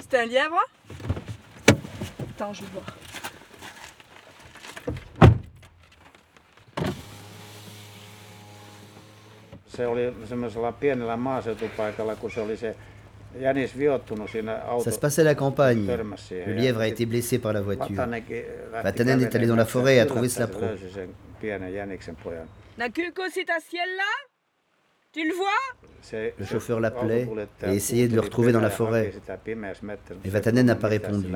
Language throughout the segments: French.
C'était un lièvre? Attends, je vais voir. Se oli semmoisella pienellä maaseutupaikalla, kun se oli se jänis viottunut siinä auto. Ça se passait à la campagne. Le lièvre a été blessé par la voiture. Vatanen est allé dans la forêt et a trouvé cela yllättäen pro. se löysi sen pienen jäniksen pojan. Näkyykö sitä siellä? Tu le vois? Le chauffeur l'appelait et essayait de le retrouver dans la forêt. se Vatanen n'a pas répondu.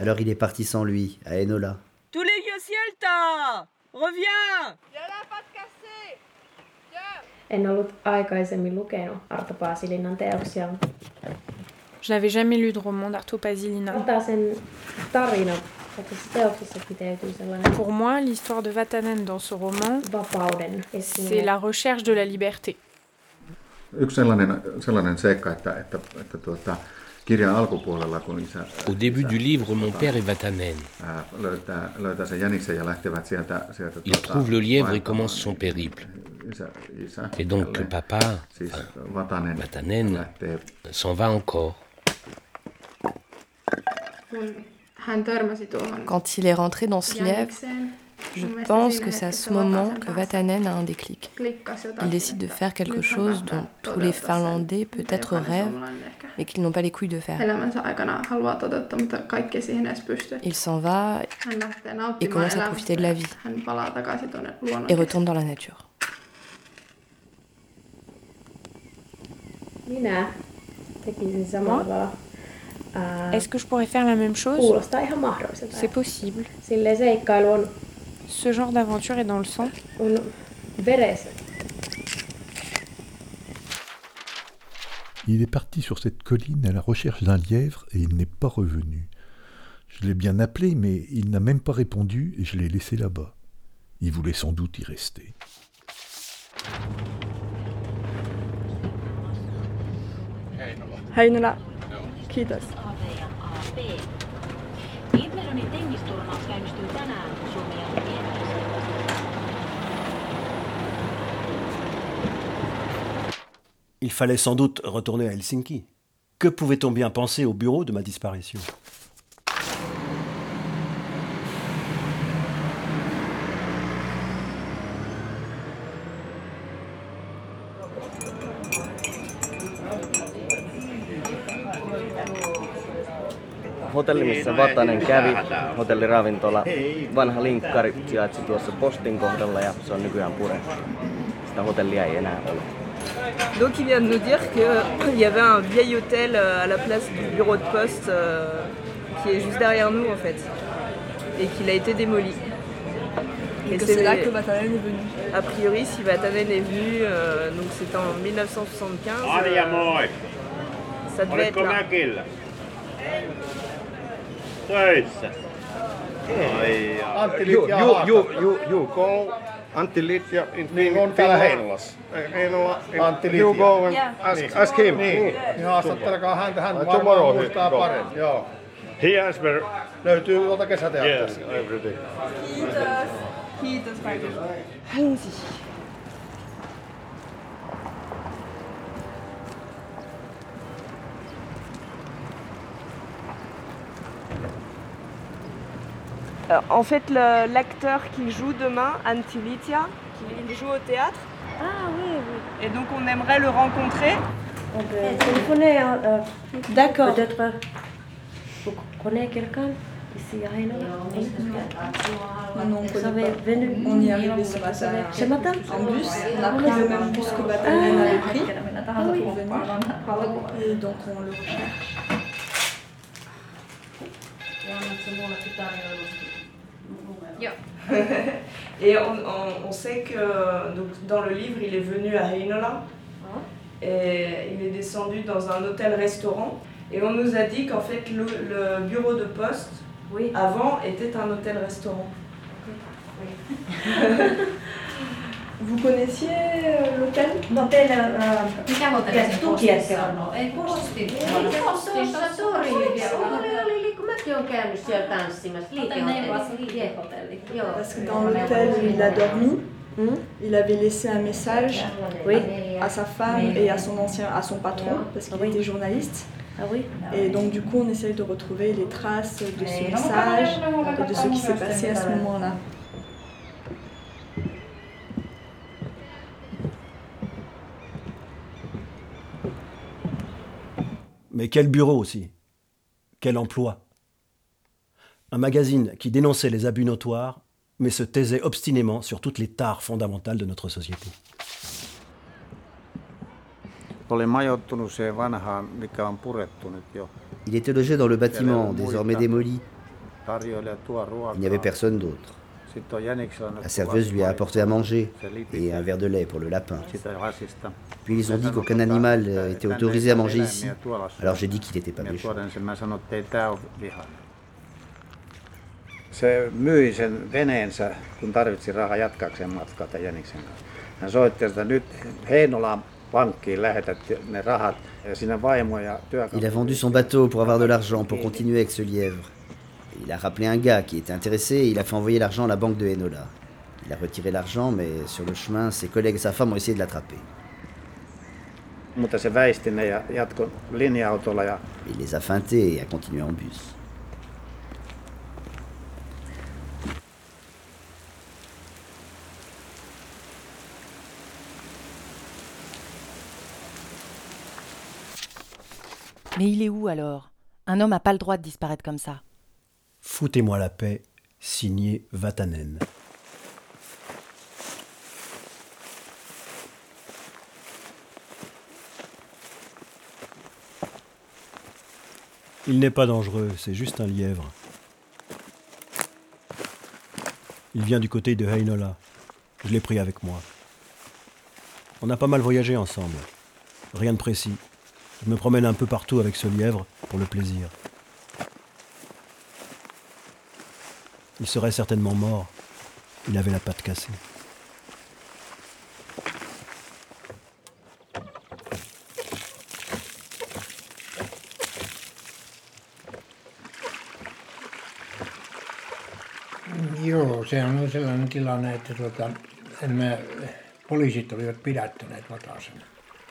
Alors il est parti sans lui, à Enola. Tule jo sieltä! Reviens! En ollut aikaisemmin lukenut Arto Paasilinnan teoksia. Je n'avais jamais lu de roman d'Arto Pasilina. Pour moi, l'histoire de Vatanen dans ce roman, c'est la recherche de la liberté. Au début du livre, mon père et Vatanen. Il trouve le lièvre et commence son périple. Et donc papa Vatanen, s'en va encore. Tuohon Quand il est rentré dans ce lièvre, je pense que c'est à ce moment que Vatanen a un déclic. Il décide de faire quelque chose dont tous les Finlandais peut-être rêvent, mais qu'ils n'ont pas les couilles de faire. Il s'en va et commence à profiter de la vie. Et retourne dans la nature. Minä tekisin samalla Est-ce que je pourrais faire la même chose? C'est possible. Ce genre d'aventure est dans le sang? Il est parti sur cette colline à la recherche d'un lièvre et il n'est pas revenu. Je l'ai bien appelé, mais il n'a même pas répondu et je l'ai laissé là-bas. Il voulait sans doute y rester. Heinola. Il fallait sans doute retourner à Helsinki. Que pouvait-on bien penser au bureau de ma disparition? Hotelli, missä Vatanen kävi, hotelliravintola, vanha linkkari sijaitsi tuossa postin kohdalla ja se on nykyään purettu. Sitä hotellia ei enää ole. Donc il vient de nous dire qu'il y avait un vieil hôtel euh, à la place du bureau de poste euh, qui est juste derrière nous en fait. Et qu'il a été démoli. Et c'est là que Vatanen est venu. A priori, si Vatanen est venu, euh, donc c'était en 1975. Arja, moi! ça devait être là. Töissä. Ai, Antti Ju- Litja ju- Ju, ju- ju, you go. Antti in Niin on täällä. Heinolassa. Heinola, Antti You Litja. go and ask, Niin. ask him. Niin, Niin. niin haastattelekaa häntä, hän varmaan muistaa paremmin. Joo. He has been... Löytyy tuolta kesäteatterista. Yes, everything. Kiitos. Kiitos paljon. Allons-y. Euh, en fait, l'acteur qui joue demain, Antti Litia, il joue au théâtre. Ah oui, oui. Et donc on aimerait le rencontrer. On peut téléphoner. euh, D'accord. Peut-être. euh, Vous connaissez quelqu'un ici à Heinola Non, non, on Vous connaît avez pas. venu On y est arrivé ce matin. Ce matin En bus. On a pris le même bus que Vatanen avait pris. Ah oui. pour venir. Et donc on le recherche. Et on, on- on sait que donc, dans le livre, il est venu à Heinola et il est descendu dans un hôtel-restaurant. Et on nous a dit qu'en fait, le, le bureau de poste, avant, était un hôtel-restaurant. Vous connaissiez euh, l'hôtel L'hôtel. Mikä hotelli se postissa on. on? Ei. Tuossa Suuri oli, mäkin olen käynyt siellä tanssimassa. Hotelli Liikehotelli. Liikehotelli. Joo. Parce que dans l'hôtel où il a dormi, Il avait laissé un message Oui. à sa femme et à son ancien, à son patron, parce qu'il était journaliste. Ah oui Et donc du coup, on essaye de retrouver les traces de ce message et de ce qui s'est passé à ce moment-là. Mais quel bureau aussi? Quel emploi? Un magazine qui dénonçait les abus notoires, mais se taisait obstinément sur toutes les tares fondamentales de notre société. Il était logé dans le bâtiment, désormais démoli. Il n'y avait personne d'autre. La serveuse lui a apporté à manger et un verre de lait pour le lapin. Puis ils ont dit qu'aucun animal était autorisé à manger ici. Alors j'ai dit qu'il n'était pas méchant. tuoden sen mä sanoin, että ei tää ole vihainen. Se myi sen veneensä, kun tarvitsi rahaa jatkaakseen matkaa tämän Jäniksen kanssa. Hän soitti sitä nyt Heinolaan pankkiin lähetät ne rahat ja sinne vaimo ja työkaveri. Il a vendu son bateau pour avoir de l'argent pour continuer avec ce lièvre. Il a rappelé un gars qui était intéressé et il a fait envoyer l'argent à la banque de Enola. Il a retiré l'argent, mais sur le chemin, ses collègues et sa femme ont essayé de l'attraper. Il les a feintés et a continué en bus. Mais il est où alors? Un homme n'a pas le droit de disparaître comme ça. Foutez-moi la paix, signé Vatanen. Il n'est pas dangereux, c'est juste un lièvre. Il vient du côté de Heinola. Je l'ai pris avec moi. On a pas mal voyagé ensemble. Rien de précis. Je me promène un peu partout avec ce lièvre pour le plaisir. Il serait certainement mort. Il avait la patte cassée.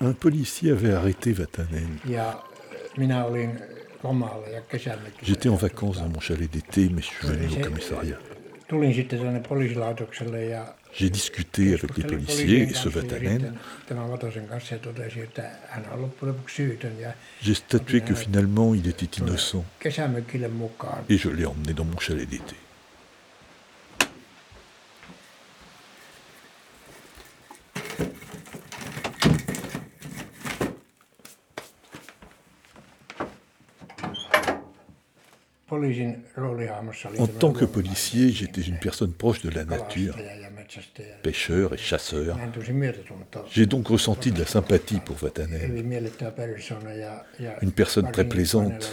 Un policier avait arrêté Vatanen. Kesälläkin. J'étais en vacances dans mon chalet d'été, mais je suis venu au commissariat. J'ai discuté avec les policiers et ce Vatanen. J'ai statué que finalement il était innocent et je l'ai emmené dans mon chalet d'été. En tant que policier, j'étais une personne proche de la nature, pêcheur et chasseur. J'ai donc ressenti de la sympathie pour Vatanen, une personne très plaisante,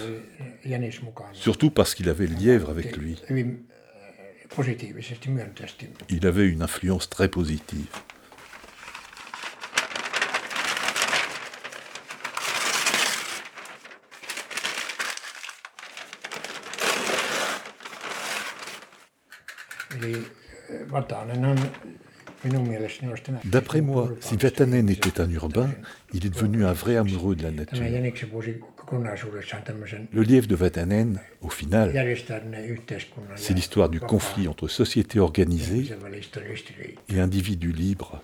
surtout parce qu'il avait le lièvre avec lui. Myönteisesti. Il avait une influence très positive. Eli tänä D'après moi, si Vatanen était un urbain, il est devenu un vrai amoureux de la nature. Le lièvre de Vatanen, au final, c'est l'histoire du conflit entre société organisée et individu libre.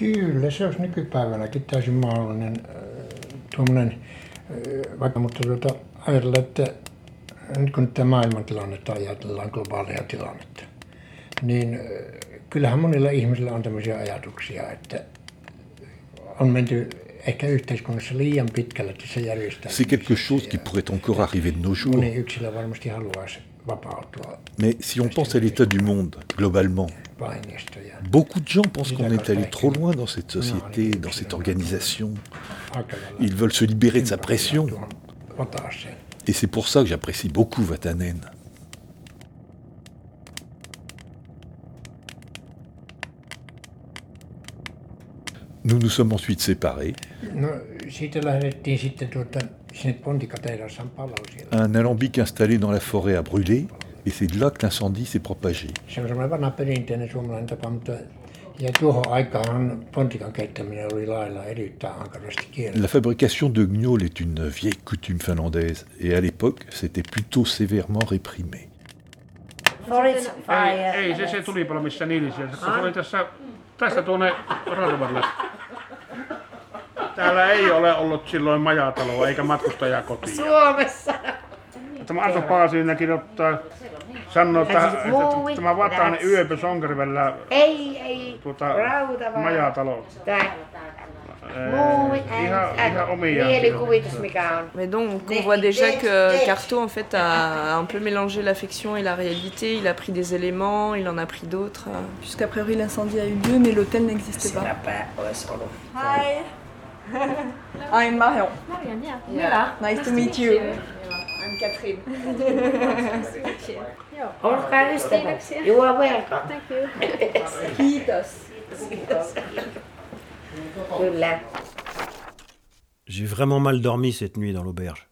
Kyllä, se olisi nykypäivänäkin täysin mahdollinen äh, tuommoinen, äh, vaikka mutta tuota, ajatella, että nyt kun tämä maailmantilannetta ajatellaan, globaalia tilannetta, niin äh, kyllähän monilla ihmisillä on tämmöisiä ajatuksia, että on menty ehkä yhteiskunnassa liian pitkälle tässä järjestää. C'est quelque chose qui pourrait encore arriver de nos jours. Moni yksilö varmasti haluaisi Mais si on pense à l'état du monde, globalement, beaucoup de gens pensent qu'on est allé trop loin dans cette société, dans cette organisation. Ils veulent se libérer de sa pression. Et c'est pour ça que j'apprécie beaucoup Vatanen. Nous nous sommes ensuite séparés. Un alambic installé dans la forêt a brûlé, et c'est de là que l'incendie s'est propagé. Ankarasti kielletty. La fabrication de gnôle est une vieille coutume finlandaise, et à l'époque, c'était plutôt sévèrement réprimé. Täällä ei ole ollut silloin majataloa eikä matkustajakotia. Suomessa. Tämä Arto Paasinen kirjoittaa, sanoo, että, että tämä Vatainen yöpö Sonkarivellä Ei, ei. tuota, Rauta vaan. majatalo. Tää. Ee, ihan, ihan omia. Mielikuvitus mikä on. Mais donc on voit déjà que Carto en fait a un peu mélangé la fiction et la réalité. Il a pris des éléments, il en a pris d'autres. Puisqu'a priori l'incendie a eu lieu, mais l'hôtel n'existait pas. Hi. I'm Marion. Yeah. Nice to meet you. I'm Catherine. Olkaa ystäväksi. You are welcome. Thank you. Kiitos. J'ai vraiment mal dormi cette nuit dans l'auberge.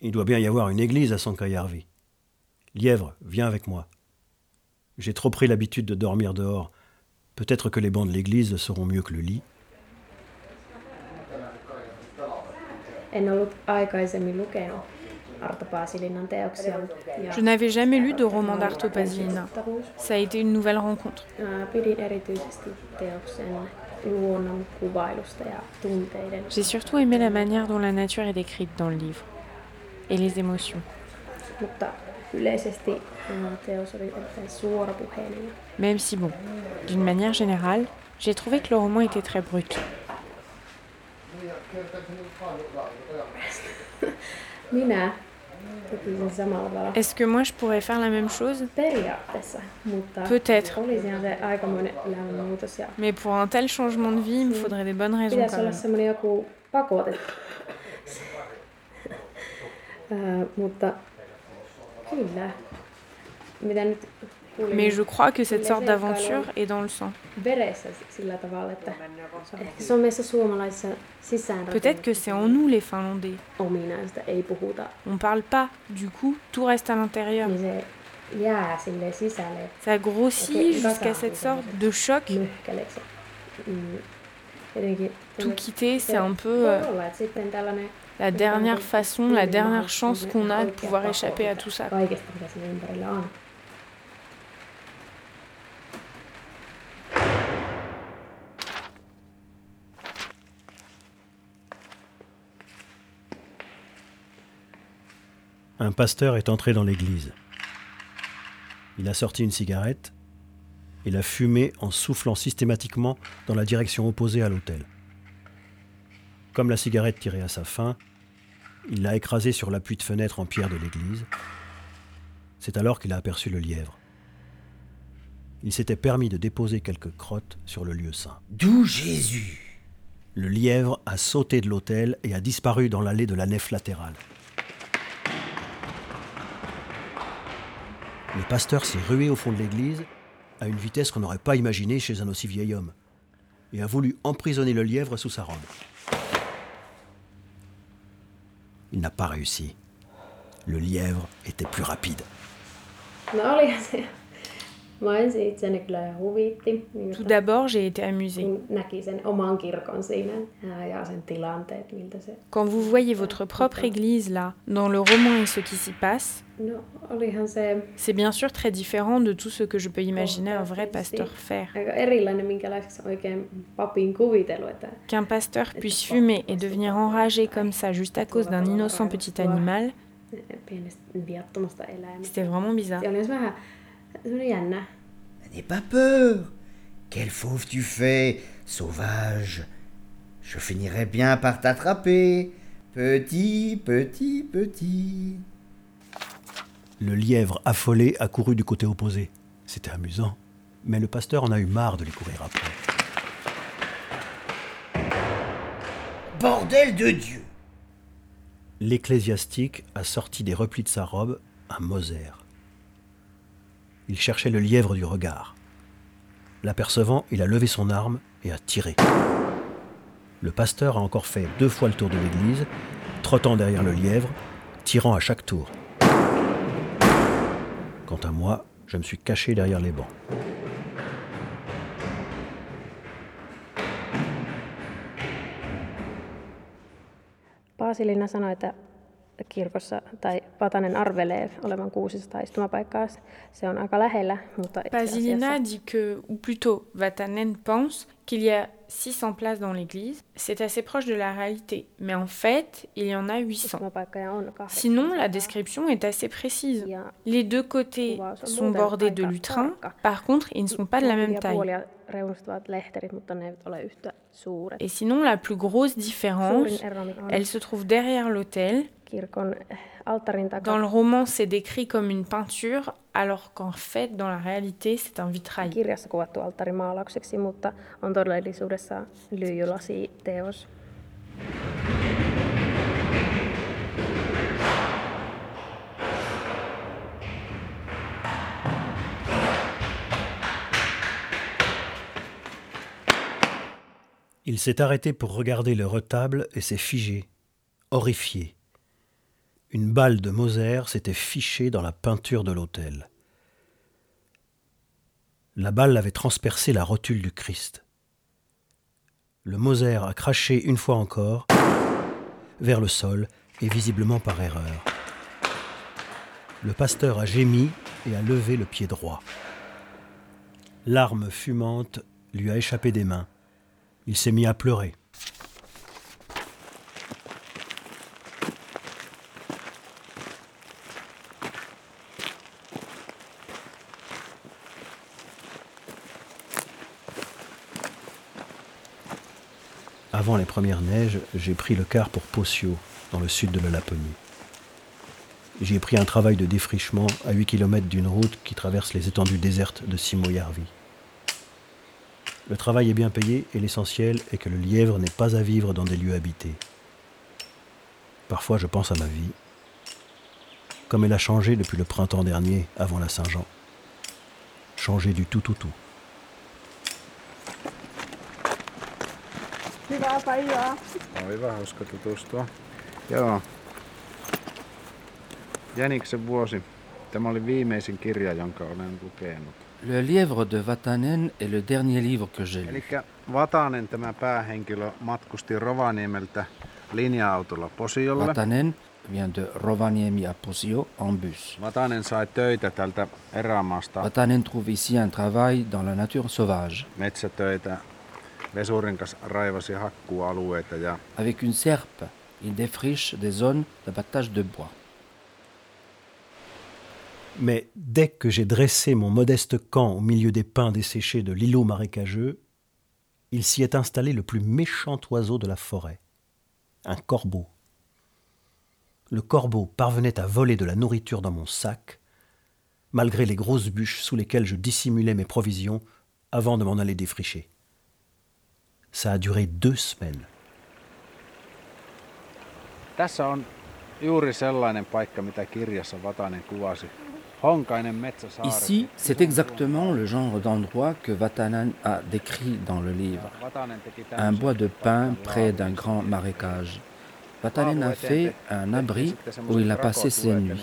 Il doit bien y avoir une église à Sankajärvi. Lièvre, viens avec moi. J'ai trop pris l'habitude de dormir dehors. Peut-être que les bancs de l'église seront mieux que le lit. En ollut aikaisemmin lukenut Arto Paasilinan teoksia. ja Je n'avais jamais lu de roman d'Arto Pasilina. Ça a été une nouvelle rencontre. ää, Pidin erityisesti teoksen luonnon kuvailusta ja tunteiden. J'ai surtout aimé la manière dont la nature est décrite dans le livre. Et les émotions. Mutta yleisesti ää, teos oli erittäin suorapuheinen. ja Même si bon, d'une manière générale, j'ai trouvé que le roman était très brut. Minä tekisin samalla tavalla. Est-ce que moi je pourrais faire la même chose? Peut-être. Mais pour un tel changement de vie, il me faudrait des bonnes raisons quand même. kuulin, Mais je crois que cette sorte d'aventure est dans le sang. Veressä sillä tavalla, että ehkä se on meissä suomalaisissa sisään Peut-être que c'est en nous les Finlandais. ominaista, ei puhuta, On parle pas, du coup, tout reste à l'intérieur. niin se jää sille sisälle Ça grossit jusqu'à cette sorte de choc. Mm, jotenkin Tout quitter, c'est un peu euh, olla, että sitten tällainen la dernière façon, la dernière chance qu'on a de pouvoir échapper à tout ça. Kaikesta, mitä siinä ympärillä on. Un pasteur est entré dans l'église. Il a sorti une cigarette et l'a fumée en soufflant systématiquement dans la direction opposée à l'autel. Comme la cigarette tirait à sa fin, il l'a écrasée sur l'appui de fenêtre en pierre de l'église. C'est alors qu'il a aperçu le lièvre. Il s'était permis de déposer quelques crottes sur le lieu saint. D'où Jésus? Le lièvre a sauté de l'autel et a disparu dans l'allée de la nef latérale. Le pasteur s'est rué au fond de l'église à une vitesse qu'on n'aurait pas imaginée chez un aussi vieil homme et a voulu emprisonner le lièvre sous sa robe. Il n'a pas réussi. Le lièvre était plus rapide. Tout d'abord, j'ai été amusée. se... Quand vous voyez votre propre église là, dans le roman et ce qui s'y passe, c'est bien sûr très différent de tout ce que je peux imaginer un vrai pasteur faire. että Qu'un pasteur puisse fumer et devenir enragé comme ça juste à cause d'un innocent petit animal, viattomasta eläimestä. c'était vraiment bizarre. N'aie pas peur. Quel fauve tu fais, sauvage. Je finirai bien par t'attraper. Petit, petit, petit. Le lièvre affolé a couru du côté opposé. C'était amusant. Mais le pasteur en a eu marre de les courir après. Bordel de Dieu L'ecclésiastique a sorti des replis de sa robe un Moser. Il cherchait le lièvre du regard. L'apercevant, il a levé son arme et a tiré. Le pasteur a encore fait deux fois le tour de l'église, trottant derrière le lièvre, tirant à chaque tour. Quant à moi, je me suis caché derrière les bancs. Kirkossa tai Vatanen arvelee olevan 600 istumapaikkaa. Se on aika lähellä, mutta Pasilina dit que, ou plutôt Vatanen pense qu'il y a 600 places dans l'église. C'est assez proche de la réalité, mais en fait, il y en a 800. Sinon, la description est assez précise. Les deux côtés sont bordés de lutrins, par contre, ils ne sont pas de la même taille. Et sinon, la plus grosse différence, elle se trouve derrière l'autel. Dans le roman, c'est décrit comme une peinture, alors qu'en fait, dans la réalité, c'est un vitrail. Il s'est arrêté pour regarder le retable et s'est figé, horrifié. Une balle de Moser s'était fichée dans la peinture de l'autel. La balle avait transpercé la rotule du Christ. Le Moser a craché une fois encore vers le sol et visiblement par erreur. Le pasteur a gémi et a levé le pied droit. L'arme fumante lui a échappé des mains. Il s'est mis à pleurer. Avant les premières neiges, j'ai pris le car pour Possio, dans le sud de la Laponie. J'y ai pris un travail de défrichement à 8 km d'une route qui traverse les étendues désertes de Simojarvi. Le travail est bien payé et l'essentiel est que le lièvre n'est pas à vivre dans des lieux habités. Parfois je pense à ma vie, comme elle a changé depuis le printemps dernier, avant la Saint-Jean. Changé du tout tout tout. Hyvää päivää. Hyvä, hauska tutustua. Joo. Jäniksen vuosi. Tämä oli viimeisin kirja, jonka olen lukenut. Le Lièvre de Vatanen est le dernier livre que j'ai lu. Eli Vatanen, tämä päähenkilö, matkusti Rovaniemeltä linja-autolla Posiolle. Vatanen vient de Rovaniemi à Posio en bus. Vatanen sai töitä tältä erämaasta. Vatanen trouve ici un travail dans la nature sauvage. Metsätöitä. Avec une serpe, il défriche des zones d'abattage de bois. Mais dès que j'ai dressé mon modeste camp au milieu des pins desséchés de l'îlot marécageux, il s'y est installé le plus méchant oiseau de la forêt, un corbeau. Le corbeau parvenait à voler de la nourriture dans mon sac, malgré les grosses bûches sous lesquelles je dissimulais mes provisions avant de m'en aller défricher. Ça a duré deux semaines. Tässä on juuri sellainen paikka, mitä kirjassa Vatanen kuvasi. Ici, c'est exactement le genre d'endroit que Vatanen a décrit dans le livre. Un bois de pin près d'un grand marécage. Vatanen a fait un abri où il a passé ses nuits.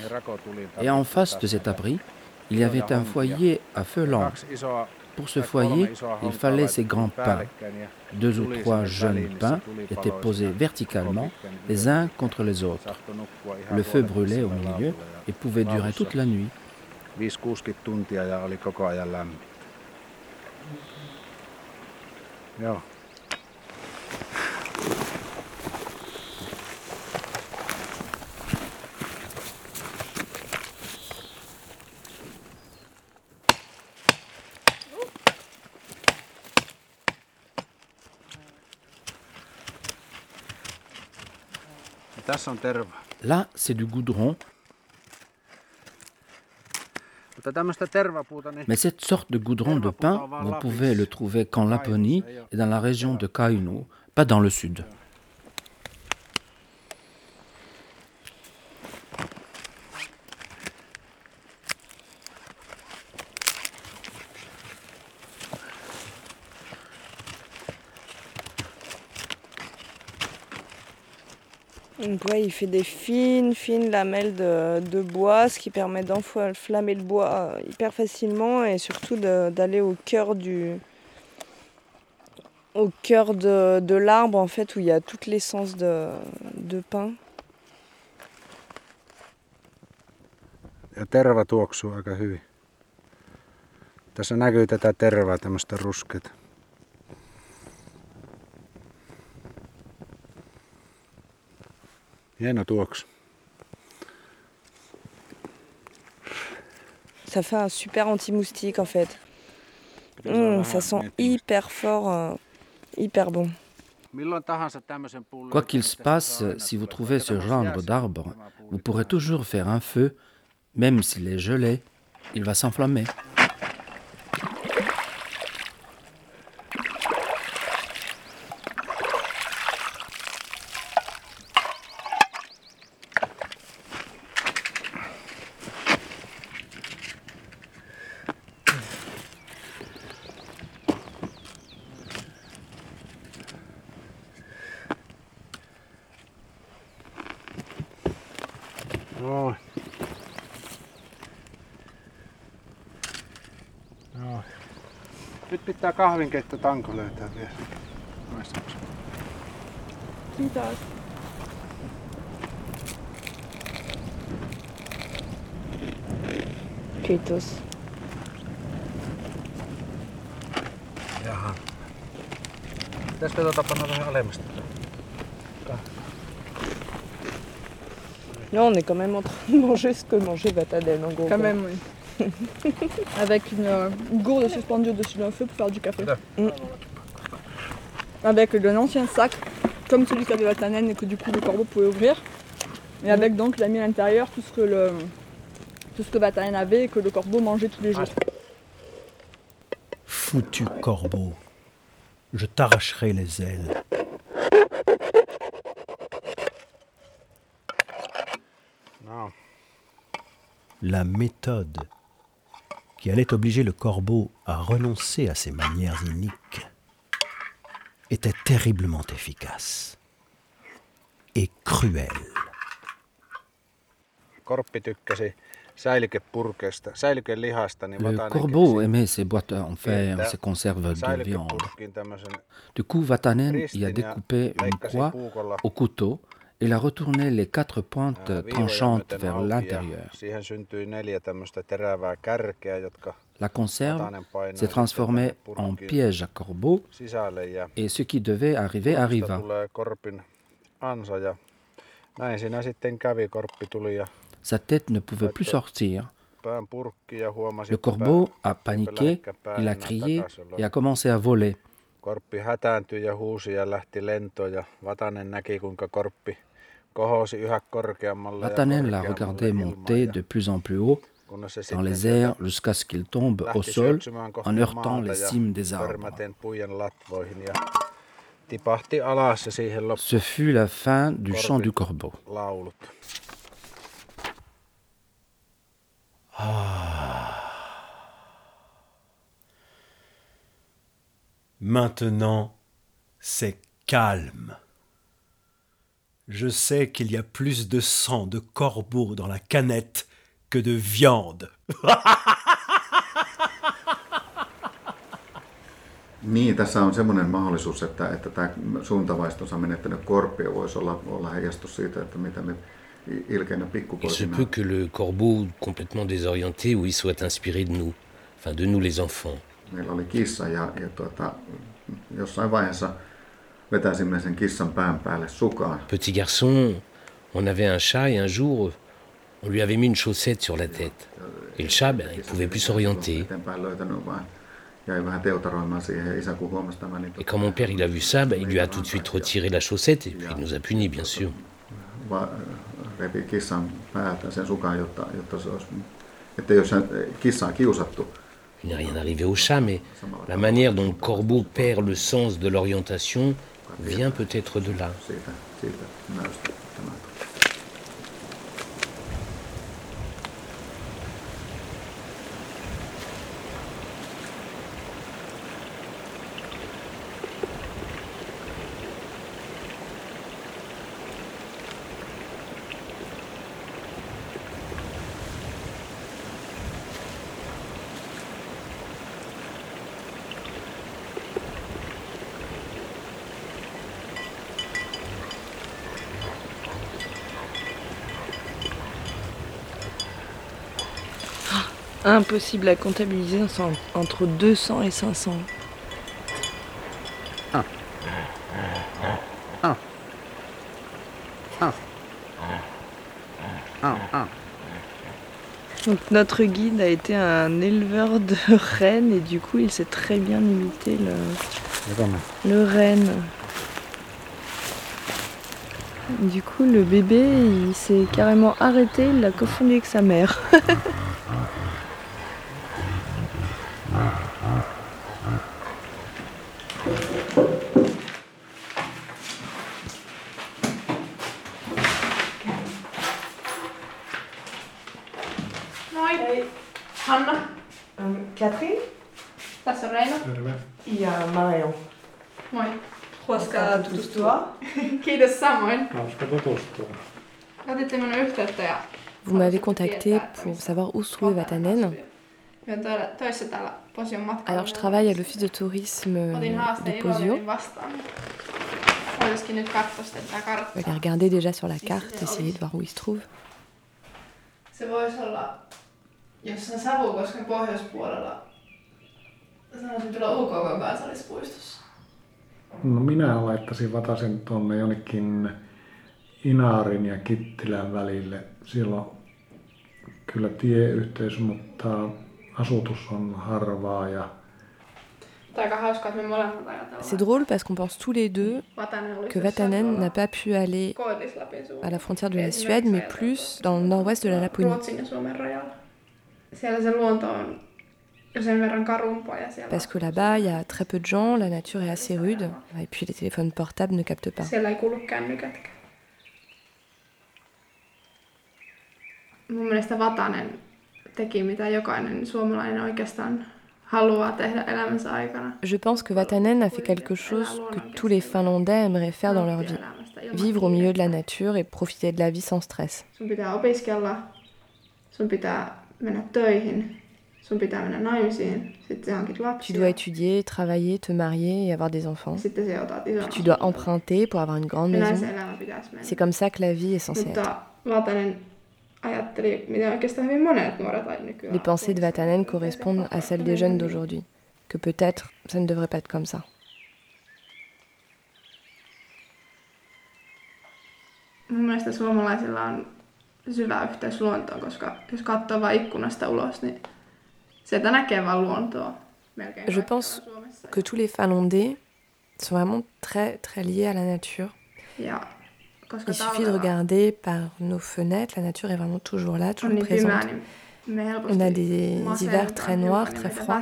Et en face de cet abri, il y avait un foyer à feu lent. Pour ce foyer, il fallait ces grands pins. Deux ou trois jeunes pins étaient posés verticalement, les uns contre les autres. Le feu brûlait au milieu et pouvait durer toute la nuit. 5-60 tuntia ja oli koko ajan lämmin. Joo. Tässä on terva. Là, c'est du goudron. Mais cette sorte de goudron de pin, vous pouvez le trouver qu'en Laponie et dans la région de Kainu, pas dans le sud. Il fait des fines, fines lamelles de, bois, ce qui permet d'enflammer le bois hyper facilement et surtout d'aller au cœur du au cœur de, de l'arbre en fait où il y a toute l'essence de, de pain. Ja terva tuoksuu aika hyvin. Tässä näkyy tätä tervaa, tämmöistä. Hieno tuoksu. Ça fait un super anti-moustique en fait. Mmh, ça sent hyper fort, euh, hyper bon. Quoi qu'il se passe, si vous trouvez ce genre d'arbre, vous pourrez toujours faire un feu, même s'il est gelé, il va s'enflammer. Pitää kahvinkeitto tanko löytää vielä. Kiitos. Kiitos. Jaha. Pitäisikö tuota panna vähän alemmasta? Non, on est quand même en train de manger ce que mangeait Vataden en gros. Quand même, oui. Avec une, euh, une gourde suspendue au-dessus d'un feu pour faire du café. Mm. Avec un ancien sac, comme celui qu'avait Vatanen et que du coup le corbeau pouvait ouvrir. Et avec donc, il a mis à l'intérieur tout ce que le tout ce que Vatanen avait et que le corbeau mangeait tous les jours. Foutu corbeau, je t'arracherai les ailes. La méthode qui allait obliger le corbeau à renoncer à ses manières iniques était terriblement efficace et niin Le corbeau aimait ces boîtes en fer, ces conserves de viande. Du coup, Vatanen y a découpé une croix au couteau et l'a retourné les quatre pointes tranchantes vers l'intérieur. La conserve s'est transformée en piège à corbeau et ce qui devait arriver arriva. Sa tête ne pouvait plus sortir. Le corbeau a paniqué, il a crié et a commencé à voler. Korppi hätääntyi ja huusi ja lähti lentoon ja Vatanen näki kuinka korppi Vatanen l'a ilmaan monter de plus en plus haut dans les airs jusqu'à ce qu'il tombe au sol en heurtant les cimes des arbres. Ce fut la fin du chant du corbeau. laulut. Maintenant, c'est calme. Je sais qu'il y a plus de sang de corbeau dans la canette que de viande. Niin, tässä on semmoinen mahdollisuus, että, että tämä suuntavaistonsa menettänyt korppio voisi olla, olla heijastus siitä, että mitä me ilkeinä Il se pikkupoikina peut que le corbeau, complètement désorienté, oui, soit inspiré de nous, enfin de nous les enfants. meillä oli kissa ja, ja tuota, jossain vaiheessa vetäisimme sen kissan pään päälle sukaan. Petit garçon, on avait un chat et un jour, on lui avait mis une chaussette sur la tête. Et le chat, ben, il pouvait plus s'orienter. Et quand mon père il a vu ça, ben, il lui a tout de suite retiré la chaussette et puis il nous a punis, bien sûr. Il n'est rien arrivé au chat, mais la manière dont le corbeau perd le sens de l'orientation vient peut-être de là. Impossible à comptabiliser, entre 200 et 500. Ah. Ah. Ah. Ah. Ah. Donc notre guide a été un éleveur de rennes et du coup il sait très bien imiter le, le renne. Du coup le bébé il s'est carrément arrêté, il l'a confondu avec sa mère. Moi. Hanna. Katrin. Tässä on Reino. Ja Marion. Moi. Huoska tutustua. Kiitos samoin. Hauska tutustua. Otitte minun yhteyttä ja Vous m'avez contacté pour savoir où se trouvait Vatanen. Alors je travaille à l'office de tourisme Otin de Posio. Je vais regarder déjà sur la carte, essayer de voir où il se trouve. Jossain Savukosken pohjoispuolella. Sanoisin tuolla UKK kansallispuistossa. No minä laittaisin Vatasen tuonne jonnekin Inaarin ja Kittilän välille. Siellä on kyllä tieyhteys, mutta asutus on harvaa ja. C'est drôle parce qu'on pense tous les deux que Vatanen n'a pas pu aller à la frontière de la Suède, mais plus dans le nord-ouest de la Laponie. Siellä se luonto on sen verran karumpaa ja siellä, Parce que là-bas, il y a très peu de gens, la nature est assez rude, et puis les téléphones portables ne captent pas. siellä ei kuulu kännykätkään. Mun mielestä Vatanen teki mitä jokainen suomalainen oikeastaan. Je pense que Vatanen a fait quelque chose que tous les Finlandais aimeraient faire dans leur vie. Vivre au milieu de la nature et profiter de la vie sans stress. Sun pitää opiskella, sun pitää mennä töihin, sun pitää mennä naimisiin, sitten sä hankit Tu dois étudier, travailler, te marier et avoir des enfants. Sitten otat ison tu dois emprunter pour avoir une grande Ja maison. C'est comme ça que la vie est censée être. Mutta Vatanen ajatteli, mitä oikeastaan hyvin monet nuoret ai nykyään. Les pensées de Vatanen correspondent à celles des jeunes d'aujourd'hui. Que peut-être ça ne devrait pas être comme ça. Mun mielestä suomalaisilla on syvä yhteys luontoon, koska jos katsoo vain ikkunasta ulos, niin sieltä näkee vaan luontoa. Melkein Je pense que tous les Finlandais sont vraiment très très liés à la nature. Ja koska Il suffit de regarder par nos fenêtres, la nature est vraiment toujours là, toujours présente. On a des hivers très noirs, très froids,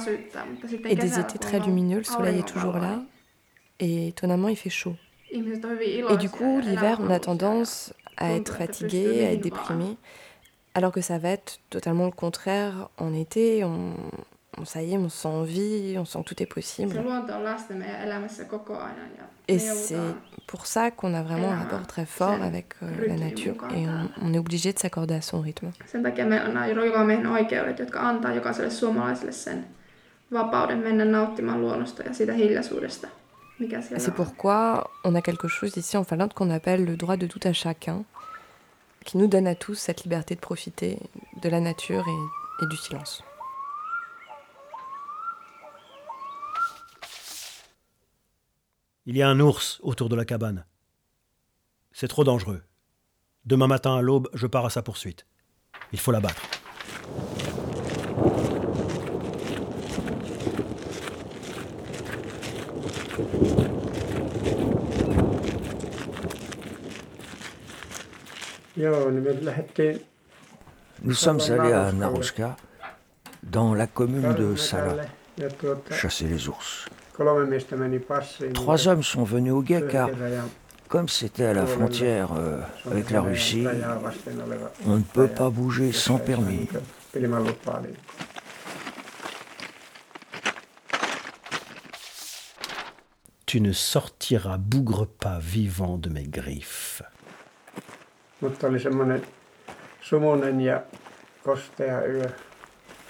et des étés très lumineux, le soleil est toujours là, et étonnamment il fait chaud. Et du coup, l'hiver, on a tendance à être fatigué, à être déprimé, alors que ça va être totalement le contraire en été. On, on- ça y est, on se sent en vie, on sent que tout est possible. Et c'est pour ça qu'on a vraiment un rapport très fort avec euh, la nature et on, on est obligé de s'accorder à son rythme. Sen takia meillä on nämä jokamiehen oikeudet, jotka antaa jokaiselle suomalaiselle sen vapauden mennä nauttimaan luonnosta ja siitä hiljaisuudesta, C'est pourquoi on a quelque chose ici en Finlande qu'on appelle le droit de tout à chacun, qui nous donne à tous cette liberté de profiter de la nature et, et du silence. Il y a un ours autour de la cabane. C'est trop dangereux. Demain matin à l'aube, je pars à sa poursuite. Il faut l'abattre. Joo, niin me lähdettiin Nous sommes allés à Naroska, dans la commune de Sala, chasser les ours. Trois hommes sont venus au guet car, comme c'était à la frontière euh, avec la Russie, on ne peut pas bouger sans permis. Tu ne sortiras bougre pas vivant de mes griffes. Mutta oli semmoinen sumunen ja kostea yö.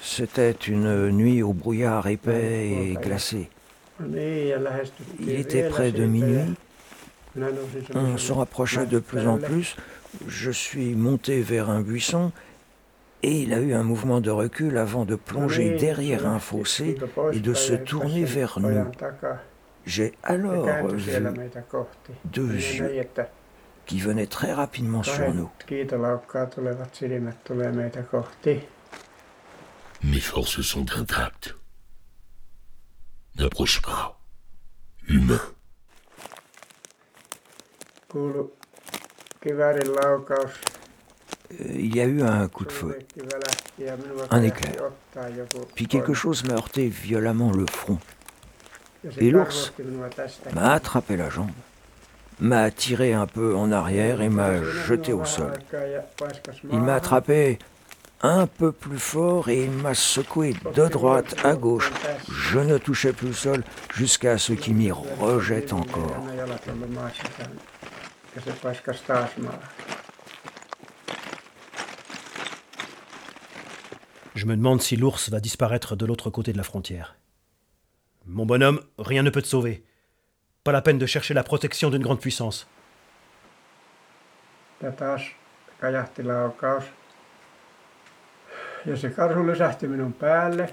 C'était une nuit au brouillard épais et glacé. Il était près de minuit. On se rapprochait de plus en plus. Je suis monté vers un buisson Et il a eu un mouvement de recul avant de plonger derrière un fossé et de se tourner vers nous. J'ai alors vu deux yeux qui venaient très rapidement sur nous. Mes forces sont intactes. N'approche pas. Humain. Il y a eu un coup de feu, un éclair, puis quelque chose m'a heurté violemment le front. Et l'ours m'a attrapé la jambe, m'a tiré un peu en arrière et m'a jeté au sol. Il m'a attrapé un peu plus fort et il m'a secoué de droite à gauche. Je ne touchais plus le sol jusqu'à ce qu'il m'y rejette encore. Je me demande si l'ours va disparaître de l'autre côté de la frontière. Mon bonhomme, rien ne peut te sauver. Pas la peine de chercher la protection d'une grande puissance.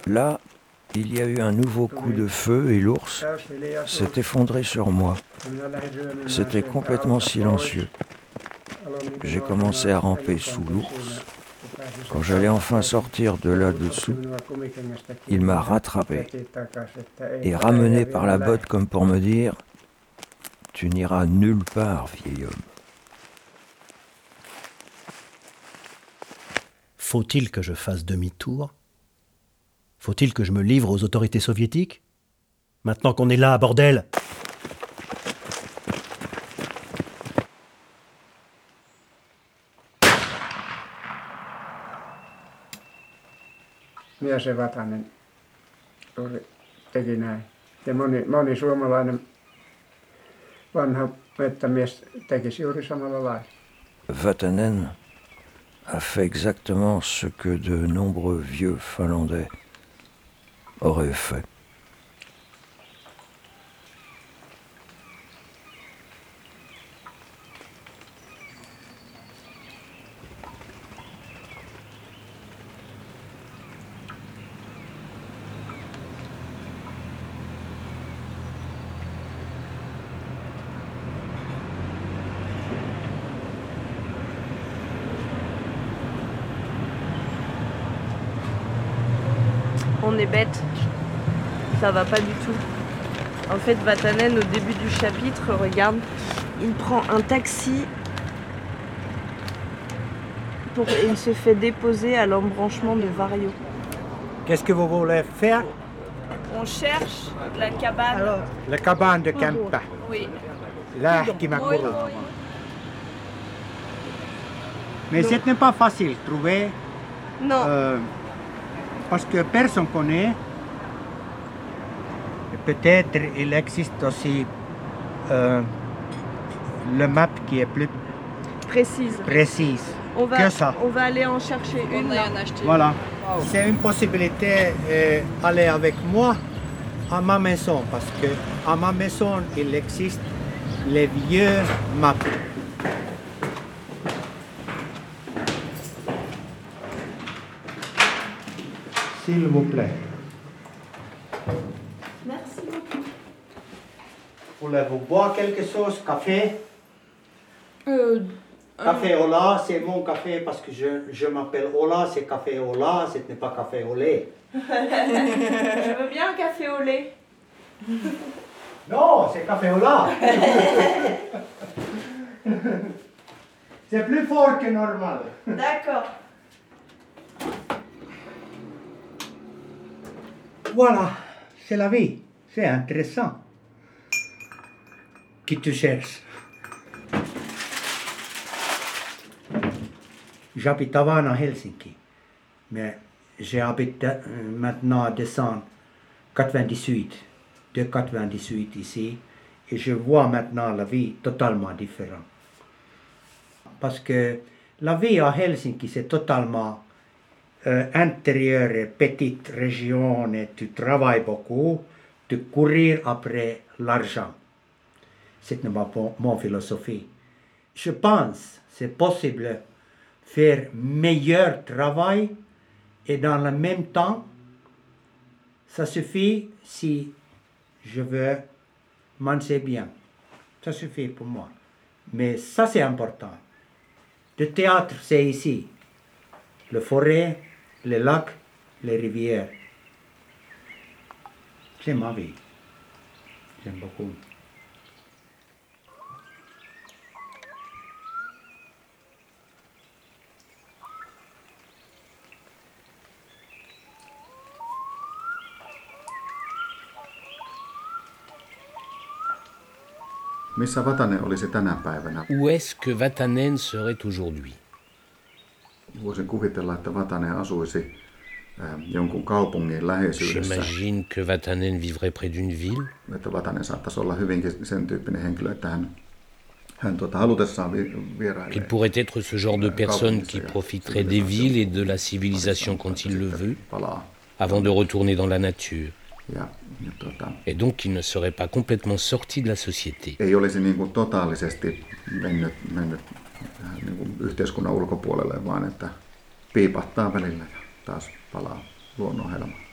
Là, il y a eu un nouveau coup de feu et l'ours s'est effondré sur moi. C'était complètement silencieux. J'ai commencé à ramper sous l'ours quand j'allais enfin sortir de là-dessous, il m'a rattrapé et ramené par la botte comme pour me dire Tu n'iras nulle part, vieil homme. Faut-il que je fasse demi-tour? Faut-il que je me livre aux autorités soviétiques? Maintenant qu'on est là, bordel mies se Vatanen oli, teki näin. Ja moni, moni suomalainen Vatanen a fait exactement ce que de nombreux vieux Finlandais auraient fait. on est bête. Ça va pas du tout. En fait, Vatanen, au début du chapitre, regarde, il prend un taxi pour, et il se fait déposer à l'embranchement de Vario. Qu'est-ce que vous voulez faire? On cherche la cabane. La cabane de Kempa. Oui. Là, qui m'a couru. Mais ce n'est pas facile de trouver. Non. Euh, parce que personne ne connaît. Peut-être il existe aussi euh, le map qui est plus précise. précise On va, que ça. on va aller en chercher une. là. Voilà. C'est une possibilité d'aller avec moi à ma maison parce que à ma maison il existe les vieux maps. S'il vous plaît. Merci beaucoup. Voulez-vous boire quelque chose Café? Euh, Café Ola, c'est mon café parce que je, je m'appelle Ola, c'est café Ola, ce n'est pas café au lait. Je veux bien un café au lait. Non, c'est café au lait. c'est plus fort que normal. D'accord. Voilà, c'est la vie. C'est intéressant. Qui tu cherches J'habite avant à Helsinki, mais j'habite euh, maintenant à descendre 98, de 98 ici, et je vois maintenant la vie totalement différente. Parce que la vie à Helsinki, c'est totalement euh, intérieure, petite région, et tu travailles beaucoup, tu courir après l'argent. C'est ma mon philosophie. Je pense c'est possible faire meilleur travail et dans le même temps, ça suffit si je veux manger bien. Ça suffit pour moi. Mais ça, c'est important. Le théâtre, c'est ici. Le forêt, les lacs, les rivières. C'est ma vie. J'aime beaucoup. Missä Vatanen olisi tänä päivänä? Où est-ce que Vatanen serait aujourd'hui? Voisin kuvitella, että Vatanen asuisi äh, jonkun kaupungin läheisyydessä. J'imagine que Vatanen vivrait près d'une ville. Että Vatanen saattaisi olla hyvinkin sen tyyppinen henkilö, että hän, hän tuota, halutessaan vierailee. Qu'il pourrait être ce genre de personne qui profiterait des villes et de la civilisation quand il le veut, avant de retourner dans la nature. Ja, Et donc il ne serait pas complètement sorti de la société. ei olisi niin kuin totaalisesti mennyt, mennyt niin kuin yhteiskunnan ulkopuolelle, vaan että piipahtaa välillä ja taas palaa luonnon helmaan.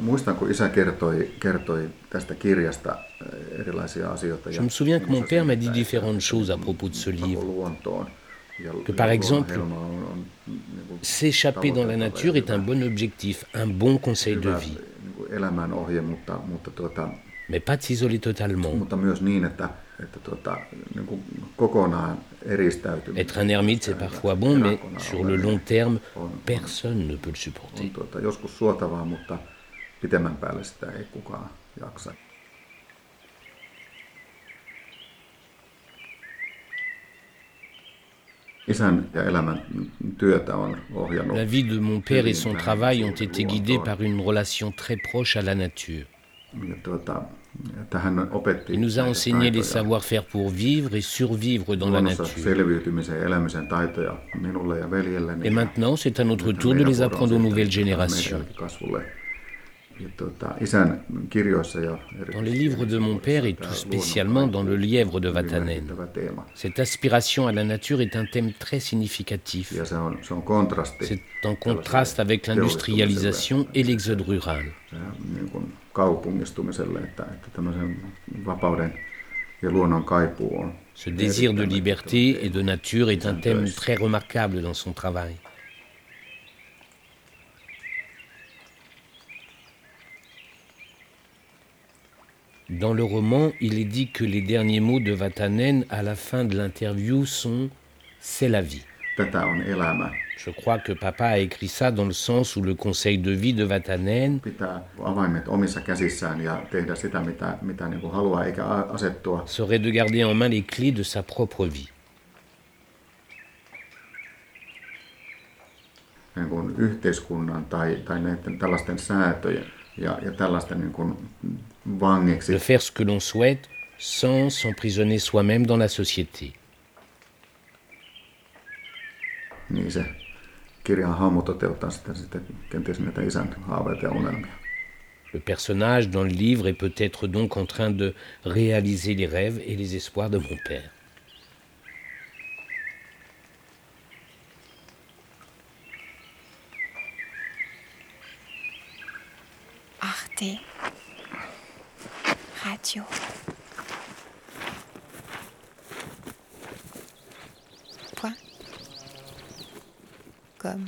Muistan, kun isä kertoi, kertoi tästä kirjasta erilaisia asioita. Je me souviens que mon père m'a dit différentes choses à propos de ce livre. Que par exemple, s'échapper dans la nature est un bon objectif, un bon conseil de vie. mutta, tuota, Mais pas de s'isoler totalement. eristäytyminen. Être un ermite, c'est parfois bon, mais sur le long terme, personne ne peut le supporter. on tuota, joskus suotavaa, mutta pitemmän päälle sitä ei kukaan jaksa. Isän ja elämän työtä on ohjannut. La vie de mon père et son travail ont été guidés par une relation très proche à la nature. Il nous a enseigné les savoir-faire pour vivre et survivre dans la nature. Et maintenant, c'est à notre tour de les apprendre aux nouvelles générations. Dans les livres de mon père et tout spécialement dans Le Lièvre de Vatanen, cette aspiration à la nature est un thème très significatif. C'est en contraste avec l'industrialisation et l'exode rural. Ce désir de liberté et de nature est un thème très remarquable dans son travail. Dans le roman, il est dit que les derniers mots de Vatanen à la fin de l'interview sont ⁇ C'est la vie ⁇ elämä. Je crois que papa a écrit ça dans le sens où le conseil de vie de Vatanen serait de garder en main les clés de sa propre vie. niin kuin yhteiskunnan tai, tai näiden tällaisten säätöjen ja, ja tällaisten niin kuin. De faire ce que l'on souhaite sans s'emprisonner soi-même dans la société. Niin se kirjan hahmo toteuttaa sitten, sitten kenties näitä isän haaveita ja unelmia. Le personnage dans le livre est peut-être donc en train de réaliser les rêves et les espoirs de mon père. Arte Radio. Comme.